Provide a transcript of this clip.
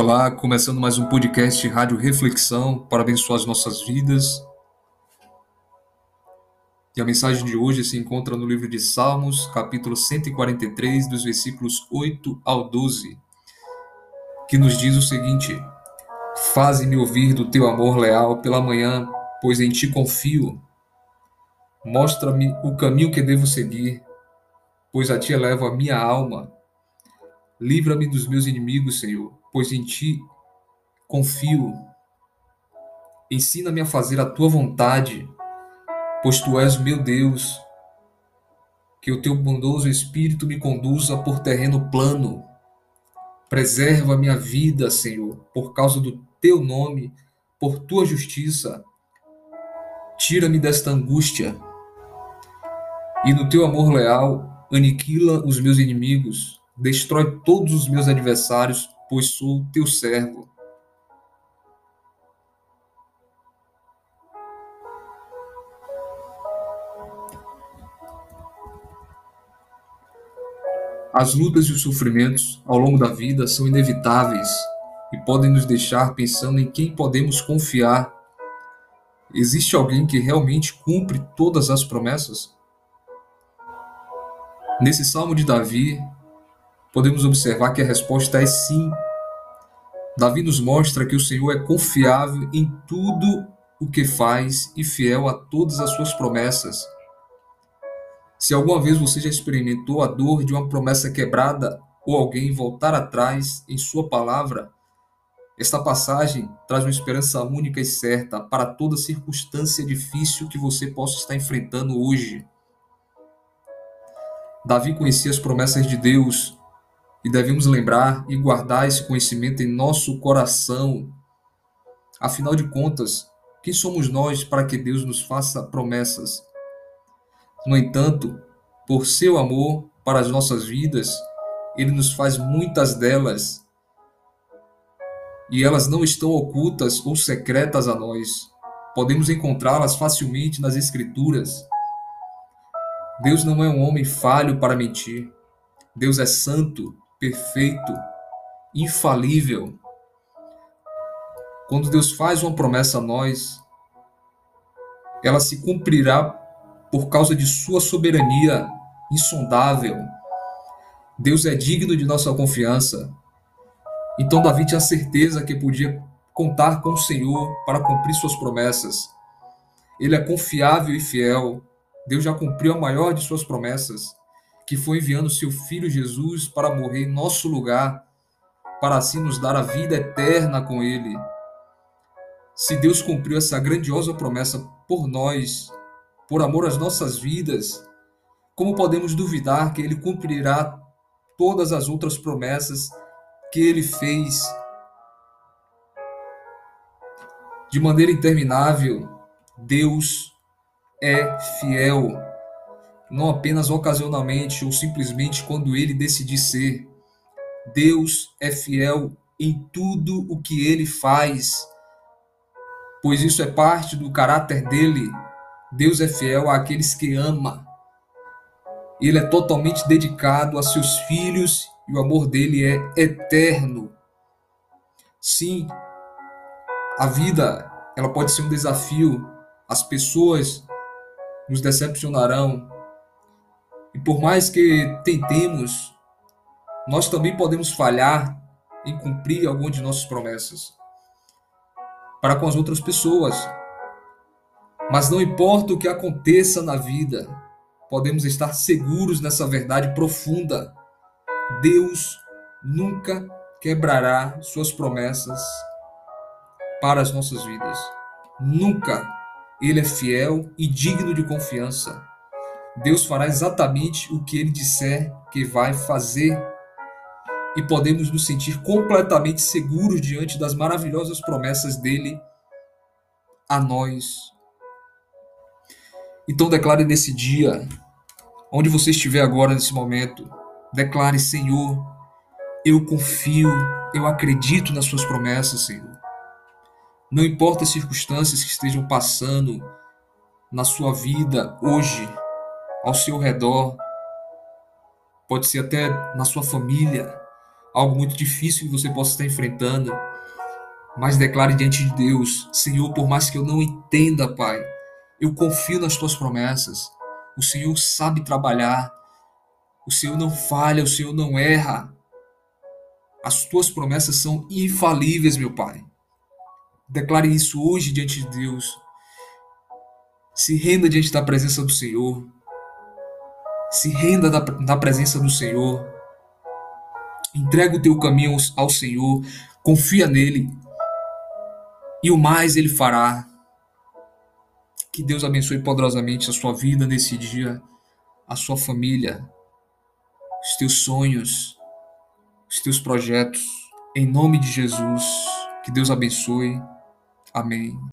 Olá, começando mais um podcast Rádio Reflexão para abençoar as nossas vidas. E a mensagem de hoje se encontra no livro de Salmos, capítulo 143, dos versículos 8 ao 12, que nos diz o seguinte: Faze-me ouvir do teu amor leal pela manhã, pois em ti confio. Mostra-me o caminho que devo seguir, pois a ti elevo a minha alma. Livra-me dos meus inimigos, Senhor, pois em ti confio. Ensina-me a fazer a tua vontade, pois tu és meu Deus. Que o teu bondoso espírito me conduza por terreno plano. Preserva minha vida, Senhor, por causa do teu nome, por tua justiça. Tira-me desta angústia. E no teu amor leal, aniquila os meus inimigos Destrói todos os meus adversários, pois sou teu servo. As lutas e os sofrimentos ao longo da vida são inevitáveis e podem nos deixar pensando em quem podemos confiar. Existe alguém que realmente cumpre todas as promessas? Nesse salmo de Davi, podemos observar que a resposta é sim. Davi nos mostra que o Senhor é confiável em tudo o que faz e fiel a todas as suas promessas. Se alguma vez você já experimentou a dor de uma promessa quebrada ou alguém voltar atrás em sua palavra, esta passagem traz uma esperança única e certa para toda circunstância difícil que você possa estar enfrentando hoje. Davi conhecia as promessas de Deus e devemos lembrar e guardar esse conhecimento em nosso coração. Afinal de contas, quem somos nós para que Deus nos faça promessas? No entanto, por seu amor para as nossas vidas, ele nos faz muitas delas. E elas não estão ocultas ou secretas a nós. Podemos encontrá-las facilmente nas Escrituras. Deus não é um homem falho para mentir. Deus é santo perfeito, infalível. Quando Deus faz uma promessa a nós, ela se cumprirá por causa de sua soberania insondável. Deus é digno de nossa confiança. Então Davi tinha certeza que podia contar com o Senhor para cumprir suas promessas. Ele é confiável e fiel. Deus já cumpriu a maior de suas promessas que foi enviando seu filho Jesus para morrer em nosso lugar, para assim nos dar a vida eterna com ele. Se Deus cumpriu essa grandiosa promessa por nós, por amor às nossas vidas, como podemos duvidar que ele cumprirá todas as outras promessas que ele fez? De maneira interminável, Deus é fiel não apenas ocasionalmente ou simplesmente quando ele decidir ser. Deus é fiel em tudo o que ele faz, pois isso é parte do caráter dele. Deus é fiel àqueles que ama. Ele é totalmente dedicado a seus filhos e o amor dele é eterno. Sim, a vida ela pode ser um desafio. As pessoas nos decepcionarão, e por mais que tentemos, nós também podemos falhar em cumprir alguma de nossas promessas para com as outras pessoas. Mas não importa o que aconteça na vida, podemos estar seguros nessa verdade profunda. Deus nunca quebrará suas promessas para as nossas vidas. Nunca. Ele é fiel e digno de confiança. Deus fará exatamente o que ele disser que vai fazer e podemos nos sentir completamente seguros diante das maravilhosas promessas dele a nós. Então declare nesse dia, onde você estiver agora nesse momento, declare: Senhor, eu confio, eu acredito nas suas promessas, Senhor. Não importa as circunstâncias que estejam passando na sua vida hoje, ao seu redor, pode ser até na sua família, algo muito difícil que você possa estar enfrentando, mas declare diante de Deus: Senhor, por mais que eu não entenda, Pai, eu confio nas tuas promessas. O Senhor sabe trabalhar. O Senhor não falha, o Senhor não erra. As tuas promessas são infalíveis, meu Pai. Declare isso hoje diante de Deus. Se renda diante da presença do Senhor. Se renda da, presença do Senhor. Entrega o teu caminho ao Senhor. Confia nele. E o mais ele fará. Que Deus abençoe poderosamente a sua vida nesse dia, a sua família, os teus sonhos, os teus projetos. Em nome de Jesus, que Deus abençoe. Amém.